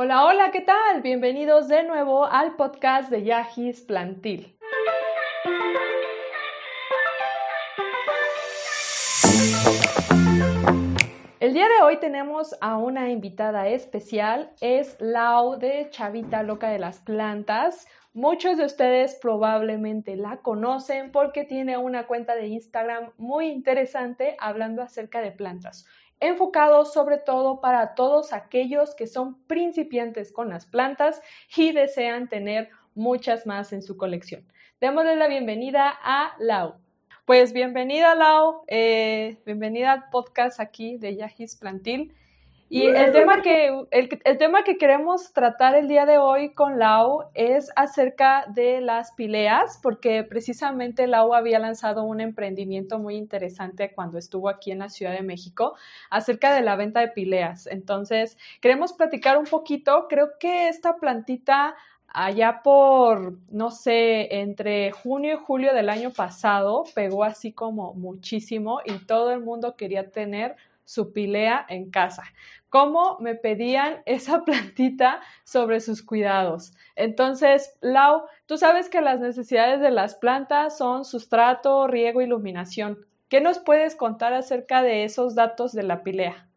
Hola, hola, ¿qué tal? Bienvenidos de nuevo al podcast de Yagis Plantil. El día de hoy tenemos a una invitada especial, es Lau de Chavita Loca de las Plantas. Muchos de ustedes probablemente la conocen porque tiene una cuenta de Instagram muy interesante hablando acerca de plantas enfocado sobre todo para todos aquellos que son principiantes con las plantas y desean tener muchas más en su colección. Démosle la bienvenida a Lau. Pues bienvenida Lau, eh, bienvenida al podcast aquí de Yagis Plantil. Y el tema, que, el, tema que queremos tratar el día de hoy con Lau es acerca de las pileas, porque precisamente Lau había lanzado un emprendimiento muy interesante cuando estuvo aquí en la Ciudad de México acerca de la venta de pileas. Entonces, queremos platicar un poquito. Creo que esta plantita allá por, no sé, entre junio y julio del año pasado, pegó así como muchísimo y todo el mundo quería tener su pilea en casa. ¿Cómo me pedían esa plantita sobre sus cuidados? Entonces, Lau, tú sabes que las necesidades de las plantas son sustrato, riego, iluminación. ¿Qué nos puedes contar acerca de esos datos de la pilea?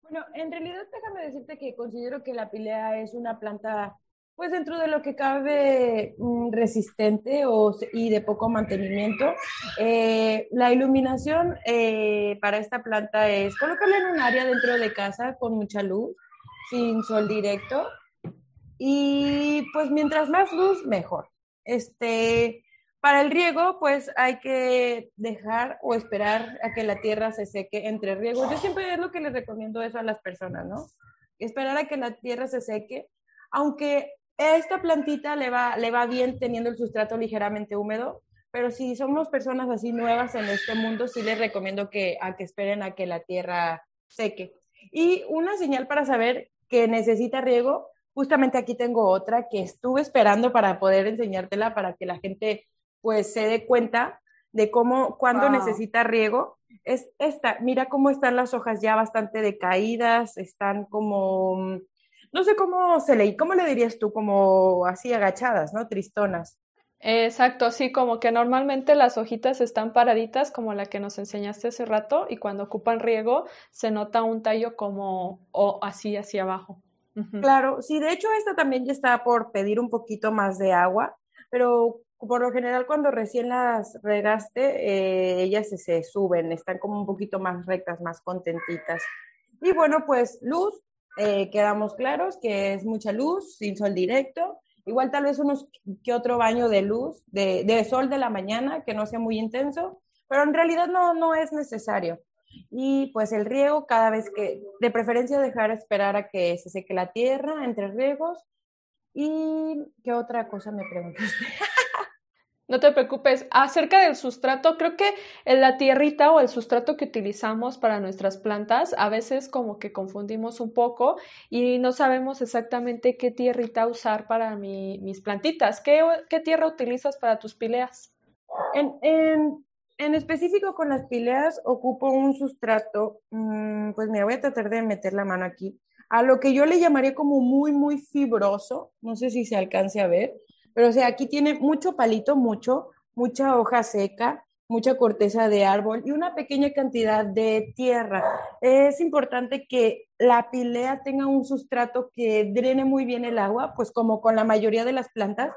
Bueno, en realidad déjame decirte que considero que la pilea es una planta pues dentro de lo que cabe mm, resistente o, y de poco mantenimiento. Eh, la iluminación eh, para esta planta es colocarla en un área dentro de casa con mucha luz, sin sol directo. Y pues mientras más luz, mejor. Este, para el riego, pues hay que dejar o esperar a que la tierra se seque entre riegos. Yo siempre es lo que les recomiendo eso a las personas, ¿no? Esperar a que la tierra se seque, aunque esta plantita le va, le va bien teniendo el sustrato ligeramente húmedo, pero si somos personas así nuevas en este mundo, sí les recomiendo que, a que esperen a que la tierra seque. Y una señal para saber que necesita riego, justamente aquí tengo otra que estuve esperando para poder enseñártela para que la gente pues se dé cuenta de cómo, cuándo necesita riego. Es esta, mira cómo están las hojas ya bastante decaídas, están como no sé cómo se le, ¿cómo le dirías tú? Como así agachadas, ¿no? Tristonas. Exacto, sí, como que normalmente las hojitas están paraditas como la que nos enseñaste hace rato y cuando ocupan riego se nota un tallo como o así hacia abajo. Claro, sí, de hecho esta también ya está por pedir un poquito más de agua, pero por lo general cuando recién las regaste, eh, ellas se, se suben, están como un poquito más rectas, más contentitas. Y bueno, pues luz, eh, quedamos claros que es mucha luz, sin sol directo. Igual tal vez unos que otro baño de luz, de, de sol de la mañana, que no sea muy intenso, pero en realidad no, no es necesario. Y pues el riego, cada vez que, de preferencia dejar esperar a que se seque la tierra entre riegos. ¿Y qué otra cosa me preguntaste? No te preocupes. Acerca del sustrato, creo que en la tierrita o el sustrato que utilizamos para nuestras plantas, a veces como que confundimos un poco y no sabemos exactamente qué tierrita usar para mis plantitas. ¿Qué, tierra utilizas para tus pileas? En, específico con las pileas ocupo un sustrato, mm, pues me voy a tratar de meter la mano aquí, a lo que yo le llamaría como muy, muy fibroso, no sé si se alcance a ver pero o sea, aquí tiene mucho palito, mucho, mucha hoja seca, mucha corteza de árbol y una pequeña cantidad de tierra. Es importante que la pilea tenga un sustrato que drene muy bien el agua, pues como con la mayoría de las plantas,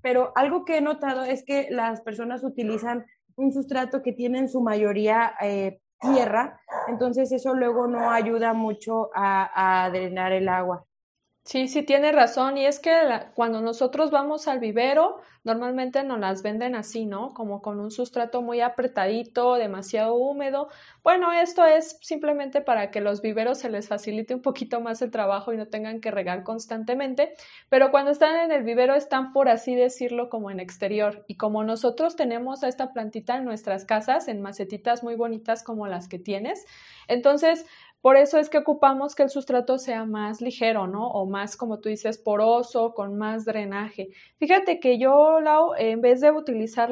pero algo que he notado es que las personas utilizan un sustrato que tiene en su mayoría eh, tierra, entonces eso luego no ayuda mucho a drenar el agua. Sí, sí, tiene razón. Y es que cuando nosotros vamos al vivero, normalmente nos las venden así, ¿no? Como con un sustrato muy apretadito, demasiado húmedo. Bueno, esto es simplemente para que los viveros se les facilite un poquito más el trabajo y no tengan que regar constantemente. Pero cuando están en el vivero están, por así decirlo, como en exterior. Y como nosotros tenemos a esta plantita en nuestras casas, en macetitas muy bonitas como las que tienes, entonces por eso es que ocupamos que el sustrato sea más ligero, ¿no? O más, como tú dices, poroso, con más drenaje. Fíjate que yo, Lau, en vez de utilizar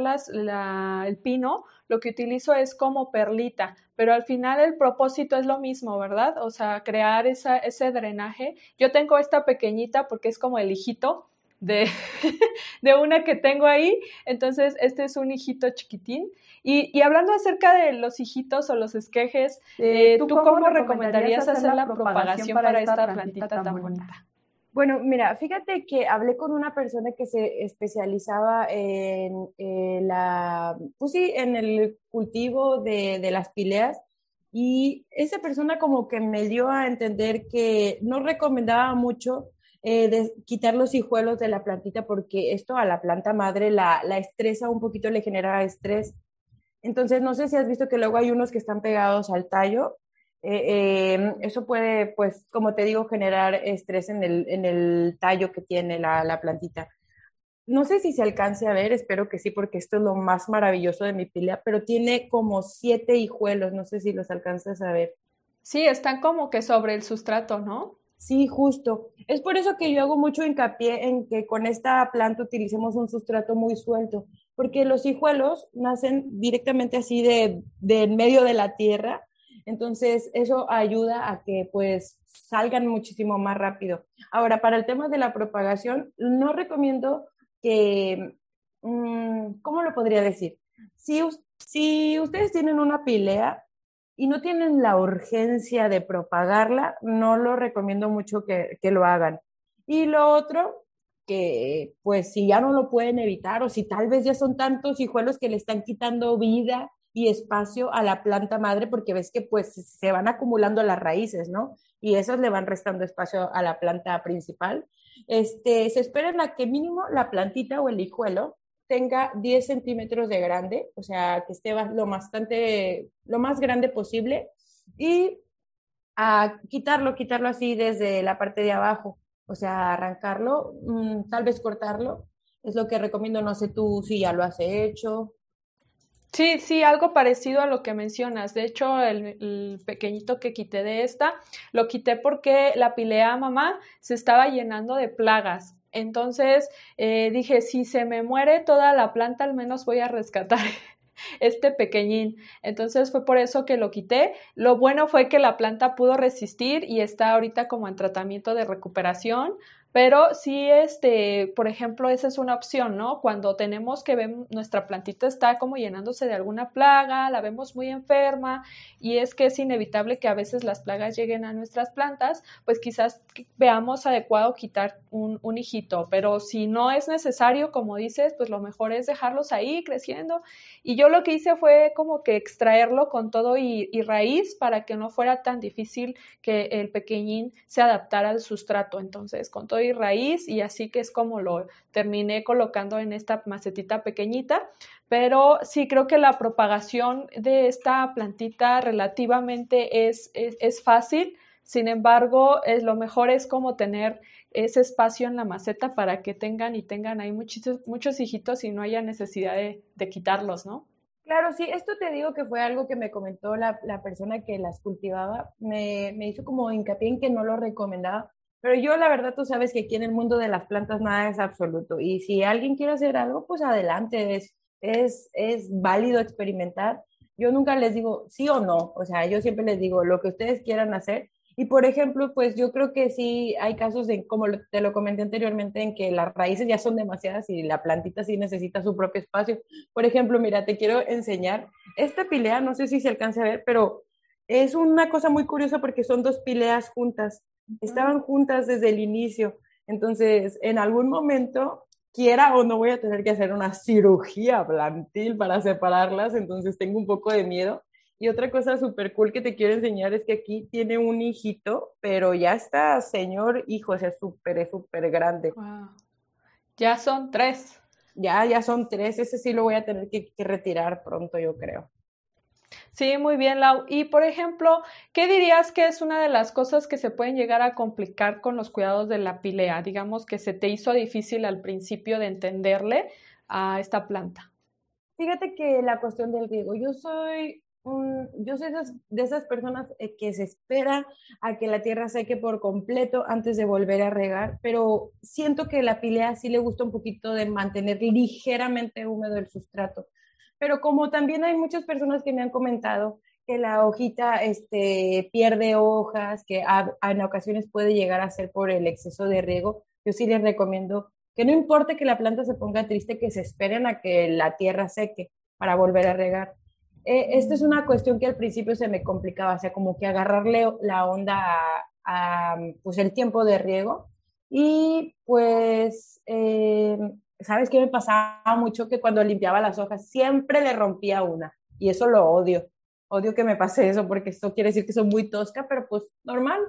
el pino, lo que utilizo es como perlita, pero al final el propósito es lo mismo, ¿verdad? O sea, crear ese drenaje. Yo tengo esta pequeñita porque es como el hijito de, de una que tengo ahí, entonces este es un hijito chiquitín. Y, y hablando acerca de los hijitos o los esquejes, eh, ¿tú, cómo, recomendarías hacer la propagación para esta plantita tan bonita? Bueno, mira, fíjate que hablé con una persona que se especializaba en, la, pues sí, en el cultivo de, de, las pileas y esa persona como que me dio a entender que no recomendaba mucho eh, de quitar los hijuelos de la plantita porque esto a la planta madre la, la estresa un poquito, le genera estrés. Entonces, no sé si has visto que luego hay unos que están pegados al tallo eh, em, eso puede, pues, como te digo, generar estrés en el, en el tallo que tiene la, la, plantita. No sé si se alcance a ver, espero que sí, porque esto es lo más maravilloso de mi pilea, pero tiene como siete hijuelos, no sé si los alcanzas a ver. Sí, están como que sobre el sustrato, ¿no? Sí, justo. Es por eso que yo hago mucho hincapié en que con esta planta utilicemos un sustrato muy suelto, porque los hijuelos nacen directamente así de, de en medio de la tierra entonces, eso ayuda a que pues salgan muchísimo más rápido. Ahora, para el tema de la propagación, no recomiendo que, mm, ¿cómo lo podría decir? Si, si ustedes tienen una pilea y no tienen la urgencia de propagarla, no lo recomiendo mucho que, que lo hagan. Y lo otro, que pues si ya no lo pueden evitar o si tal vez ya son tantos hijuelos que le están quitando vida y espacio a la planta madre porque ves que pues se van acumulando las raíces, ¿no? Y esas le van restando espacio a la planta principal. Este, se espera a que mínimo la plantita o el hijuelo tenga 10 centímetros de grande, o sea, que esté lo, bastante, lo más grande posible y a quitarlo, quitarlo así desde la parte de abajo, o sea, arrancarlo, mm, tal vez cortarlo, es lo que recomiendo, no sé tú si ya lo has hecho. Sí, sí, algo parecido a lo que mencionas. De hecho, el, pequeñito que quité de esta, lo quité porque la pilea mamá se estaba llenando de plagas. Entonces eh, dije, si se me muere toda la planta, al menos voy a rescatar este pequeñín. Entonces fue por eso que lo quité. Lo bueno fue que la planta pudo resistir y está ahorita como en tratamiento de recuperación. Pero sí, este, por ejemplo, esa es una opción, ¿no? Cuando tenemos que ver nuestra plantita está como llenándose de alguna plaga, la vemos muy enferma y es que es inevitable que a veces las plagas lleguen a nuestras plantas, pues quizás veamos adecuado quitar un, un hijito, pero si no es necesario, como dices, pues lo mejor es dejarlos ahí creciendo. Y yo lo que hice fue como que extraerlo con todo y, y raíz para que no fuera tan difícil que el pequeñín se adaptara al sustrato. Entonces, con todo raíz y así que es como lo terminé colocando en esta macetita pequeñita. Pero sí creo que la propagación de esta plantita relativamente es, es, fácil. Sin embargo, es, lo mejor es como tener ese espacio en la maceta para que tengan y tengan ahí muchos, muchos hijitos y no haya necesidad de, de quitarlos, ¿no? Claro, sí, esto te digo que fue algo que me comentó la, la persona que las cultivaba, me, me, hizo como hincapié en que no lo recomendaba, pero yo la verdad tú sabes que aquí en el mundo de las plantas nada es absoluto y si alguien quiere hacer algo, pues adelante, es, es, es válido experimentar. Yo nunca les digo sí o no, o sea, yo siempre les digo lo que ustedes quieran hacer. Y por ejemplo, pues yo creo que sí hay casos de, como te lo comenté anteriormente, en que las raíces ya son demasiadas y la plantita sí necesita su propio espacio. Por ejemplo, mira, te quiero enseñar esta pilea, no sé si se alcanza a ver, pero es una cosa muy curiosa porque son dos pileas juntas estaban juntas desde el inicio. Entonces, en algún momento, quiera o no, voy a tener que hacer una cirugía plantil para separarlas, entonces tengo un poco de miedo. Y otra cosa súper cool que te quiero enseñar es que aquí tiene un hijito, pero ya está, señor hijo, o sea, súper, súper grande. Ya son tres. Ya, ya son tres. Ese sí lo voy a tener que retirar pronto, yo creo. Sí, muy bien, Lau. Y por ejemplo, ¿qué dirías que es una de las cosas que se pueden llegar a complicar con los cuidados de la pilea? Digamos que se te hizo difícil al principio de entenderle a esta planta. Fíjate que la cuestión del riego, yo soy yo soy de esas, personas eh, que se espera a que la tierra seque por completo antes de volver a regar, pero siento que la pilea sí le gusta un poquito de mantener ligeramente húmedo el sustrato. Pero como también hay muchas personas que me han comentado que la hojita este, pierde hojas, que en ocasiones puede llegar a ser por el exceso de riego, yo sí les recomiendo que no importe que la planta se ponga triste, que se esperen a que la tierra seque para volver a regar. Eh, esta es una cuestión que al principio se me complicaba, o sea, como que agarrarle la onda a, pues el tiempo de riego. Y pues, eh, ¿sabes qué me pasaba mucho? Que cuando limpiaba las hojas siempre le rompía una y eso lo odio odio que me pase eso porque esto quiere decir que soy muy tosca, pero pues normal,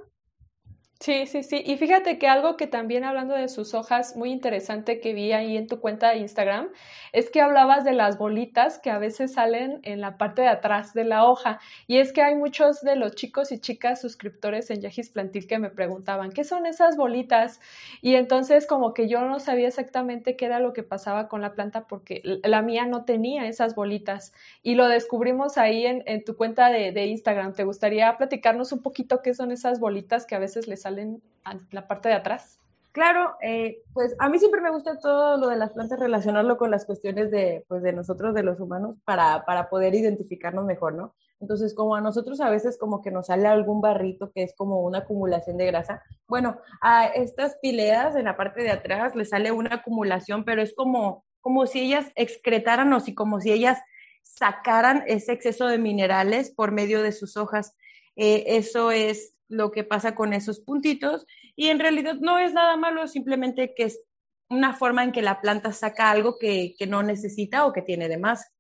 Sí, sí, sí. Y fíjate que algo que también hablando de sus hojas, muy interesante que vi ahí en tu cuenta de Instagram, es que hablabas de las bolitas que a veces salen en la parte de atrás de la hoja. Y es que hay muchos de los chicos y chicas suscriptores en Yajis Plantil que me preguntaban, ¿qué son esas bolitas? Y entonces como que yo no sabía exactamente qué era lo que pasaba con la planta porque la mía no tenía esas bolitas. Y lo descubrimos ahí en, en tu cuenta de, de Instagram. ¿Te gustaría platicarnos un poquito qué son esas bolitas que a veces les salen en la parte de atrás? Claro, eh, pues a mí siempre me gusta todo lo de las plantas, relacionarlo con las cuestiones de, pues de nosotros, de los humanos, para, para poder identificarnos mejor, ¿no? Entonces, como a nosotros a veces como que nos sale algún barrito que es como una acumulación de grasa, bueno, a estas pileas en la parte de atrás les sale una acumulación, pero es como, como si ellas excretaran o si como si ellas sacaran ese exceso de minerales por medio de sus hojas. Eh, eso es lo que pasa con esos puntitos y en realidad no es nada malo, simplemente que es una forma en que la planta saca algo que, que no necesita o que tiene de más.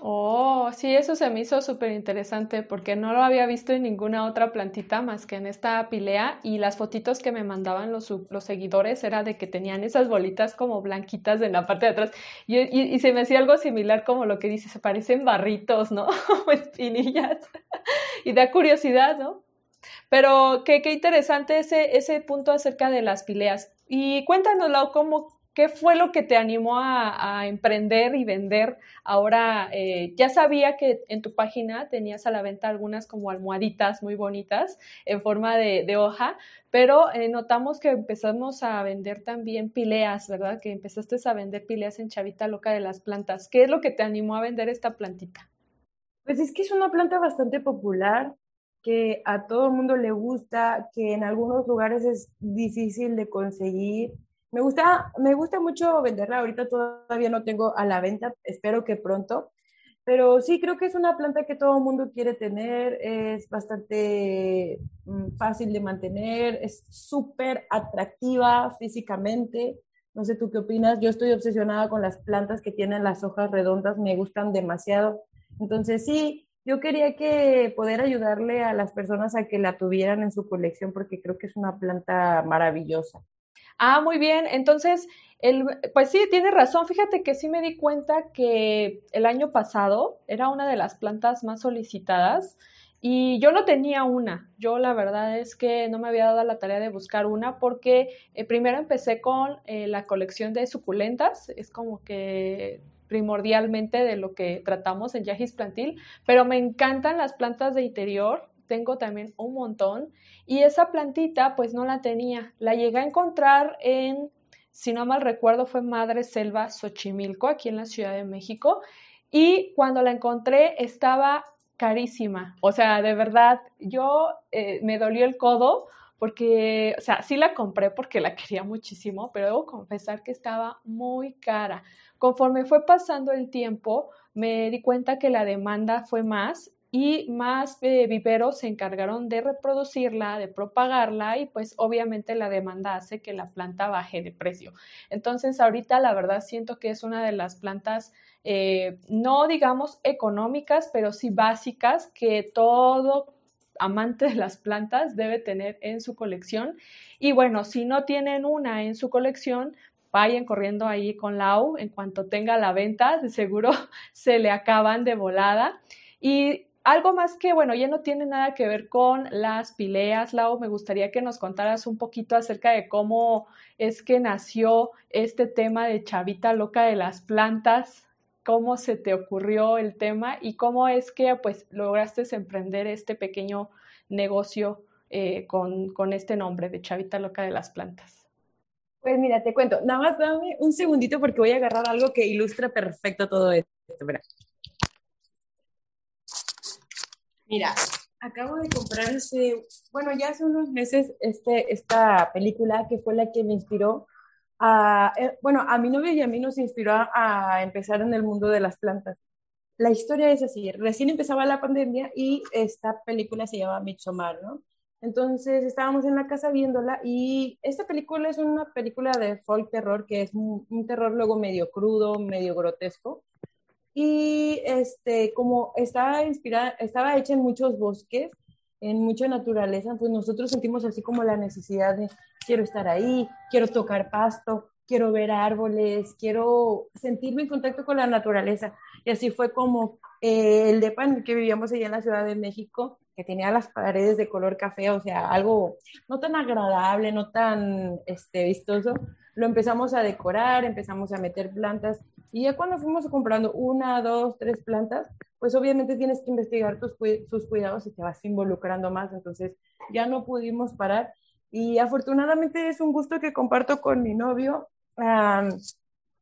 Oh, sí, eso se me hizo súper interesante porque no lo había visto en ninguna otra plantita más que en esta pilea y las fotitos que me mandaban los, los seguidores era de que tenían esas bolitas como blanquitas en la parte de atrás y, y, se me hacía algo similar como lo que dice, se parecen barritos, ¿no? o espinillas y da curiosidad, ¿no? Pero qué, qué interesante ese, ese punto acerca de las pileas. Y cuéntanos, cómo, ¿qué fue lo que te animó a, emprender y vender? Ahora, eh, ya sabía que en tu página tenías a la venta algunas como almohaditas muy bonitas en forma de, hoja, pero eh, notamos que empezamos a vender también pileas, ¿verdad? Que empezaste a vender pileas en Chavita Loca de las Plantas. ¿Qué es lo que te animó a vender esta plantita? Pues es que es una planta bastante popular que a todo el mundo le gusta, que en algunos lugares es difícil de conseguir. Me gusta, me gusta mucho venderla, ahorita todavía no tengo a la venta, espero que pronto, pero sí creo que es una planta que todo el mundo quiere tener, es bastante mm, fácil de mantener, es súper atractiva físicamente. No sé tú qué opinas, yo estoy obsesionada con las plantas que tienen las hojas redondas, me gustan demasiado. Entonces sí, yo quería que poder ayudarle a las personas a que la tuvieran en su colección porque creo que es una planta maravillosa. Ah, muy bien. Entonces, el, pues sí, tiene razón. Fíjate que sí me di cuenta que el año pasado era una de las plantas más solicitadas y yo no tenía una. Yo la verdad es que no me había dado la tarea de buscar una porque eh, primero empecé con eh, la colección de suculentas. Es como que primordialmente de lo que tratamos en Yajis Plantil, pero me encantan las plantas de interior, tengo también un montón, y esa plantita pues no la tenía, la llegué a encontrar en, si no mal recuerdo, fue Madre Selva Xochimilco, aquí en la Ciudad de México, y cuando la encontré estaba carísima, o sea, de verdad, yo eh, me dolió el codo porque, o sea, sí la compré porque la quería muchísimo, pero debo confesar que estaba muy cara. Conforme fue pasando el tiempo, me di cuenta que la demanda fue más y más eh, viveros se encargaron de reproducirla, de propagarla y pues obviamente la demanda hace que la planta baje de precio. Entonces ahorita la verdad siento que es una de las plantas eh, no digamos económicas, pero sí básicas que todo amante de las plantas debe tener en su colección. Y bueno, si no tienen una en su colección, vayan corriendo ahí con Lau. En cuanto tenga la venta, de seguro se le acaban de volada. Y algo más que, bueno, ya no tiene nada que ver con las pileas, Lau, me gustaría que nos contaras un poquito acerca de cómo es que nació este tema de Chavita Loca de las Plantas, cómo se te ocurrió el tema y cómo es que pues lograste emprender este pequeño negocio eh, con, con este nombre de Chavita Loca de las Plantas. Pues mira, te cuento, nada más dame un segundito porque voy a agarrar algo que ilustra perfecto todo esto. Mira, acabo de comprar bueno, ya hace unos meses este, esta película que fue la que me inspiró eh, bueno, a mi novio y a mí nos inspiró a, empezar en el mundo de las plantas. La historia es así, recién empezaba la pandemia y esta película se llama Midsommar, ¿no? Entonces estábamos en la casa viéndola y esta película es una película de folk terror que es un, un terror luego medio crudo, medio grotesco y este, como estaba inspirada, estaba hecha en muchos bosques, en mucha naturaleza, pues nosotros sentimos así como la necesidad de quiero estar ahí, quiero tocar pasto, quiero ver árboles, quiero sentirme en contacto con la naturaleza. Y así fue como eh, el depa en que vivíamos allá en la Ciudad de México, que tenía las paredes de color café, o sea, algo no tan agradable, no tan este, vistoso, lo empezamos a decorar, empezamos a meter plantas y ya cuando fuimos comprando una, dos, tres plantas, pues obviamente tienes que investigar tus, sus cuidados y te vas involucrando más, entonces ya no pudimos parar y afortunadamente es un gusto que comparto con mi novio.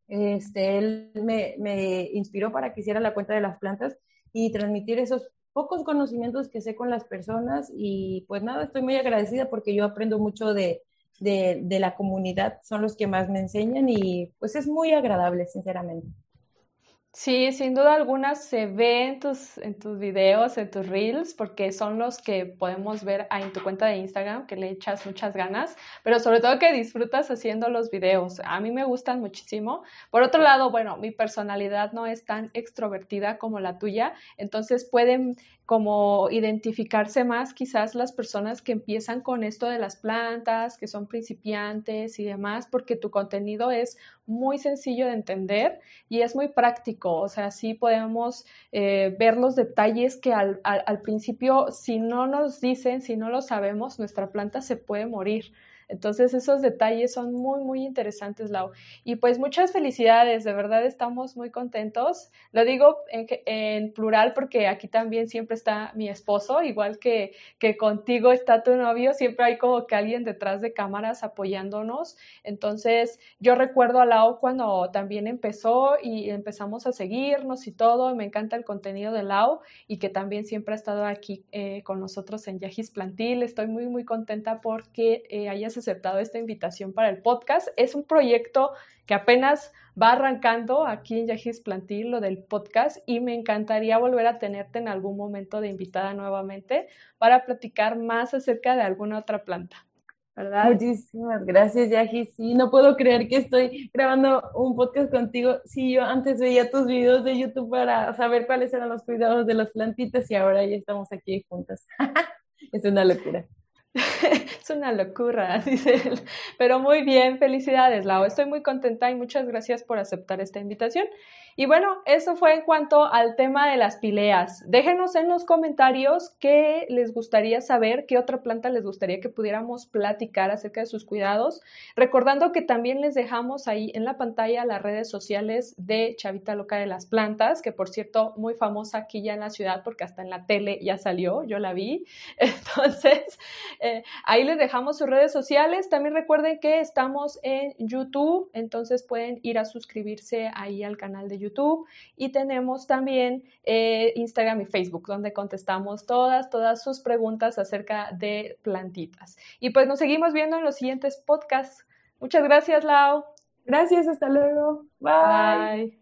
este, él me, me inspiró para que hiciera la cuenta de las plantas y transmitir esos pocos conocimientos que sé con las personas y pues nada, estoy muy agradecida porque yo aprendo mucho de, de, la comunidad, son los que más me enseñan y pues es muy agradable, sinceramente. Sí, sin duda alguna se ve tus, en tus videos, en tus reels, porque son los que podemos ver en tu cuenta de Instagram, que le echas muchas ganas, pero sobre todo que disfrutas haciendo los videos. A mí me gustan muchísimo. Por otro lado, bueno, mi personalidad no es tan extrovertida como la tuya, entonces pueden como identificarse más quizás las personas que empiezan con esto de las plantas, que son principiantes y demás, porque tu contenido es muy sencillo de entender y es muy práctico. O sea, sí podemos eh, ver los detalles que al, al principio, si no nos dicen, si no lo sabemos, nuestra planta se puede morir. Entonces esos detalles son muy, muy interesantes, Lau. Y pues muchas felicidades, de verdad estamos muy contentos. Lo digo en, plural porque aquí también siempre está mi esposo, igual que, que contigo está tu novio, siempre hay como que alguien detrás de cámaras apoyándonos. Entonces yo recuerdo a Lau cuando también empezó y empezamos a seguirnos y todo. Me encanta el contenido de Lau y que también siempre ha estado aquí eh, con nosotros en Yajis Plantil. Estoy muy, muy contenta porque eh, hayas aceptado esta invitación para el podcast. Es un proyecto que apenas va arrancando aquí en Yajis Plantil, lo del podcast, y me encantaría volver a tenerte en algún momento de invitada nuevamente para platicar más acerca de alguna otra planta. ¿verdad? Muchísimas gracias, Yaji. Sí, no puedo creer que estoy grabando un podcast contigo. Sí, yo antes veía tus videos de YouTube para saber cuáles eran los cuidados de las plantitas y ahora ya estamos aquí juntas. es una locura. es una locura, dice él. Pero muy bien, felicidades, Lau. Estoy muy contenta y muchas gracias por aceptar esta invitación. Y bueno, eso fue en cuanto al tema de las pileas. Déjenos en los comentarios qué les gustaría saber, qué otra planta les gustaría que pudiéramos platicar acerca de sus cuidados. Recordando que también les dejamos ahí en la pantalla las redes sociales de Chavita Loca de las Plantas, que por cierto, muy famosa aquí ya en la ciudad porque hasta en la tele ya salió, yo la vi. Entonces, eh, ahí les dejamos sus redes sociales. También recuerden que estamos en YouTube, entonces pueden ir a suscribirse ahí al canal de YouTube y tenemos también eh, Instagram y Facebook donde contestamos todas, todas sus preguntas acerca de plantitas. Y pues nos seguimos viendo en los siguientes podcasts. Muchas gracias, Lau. Gracias, hasta luego. Bye.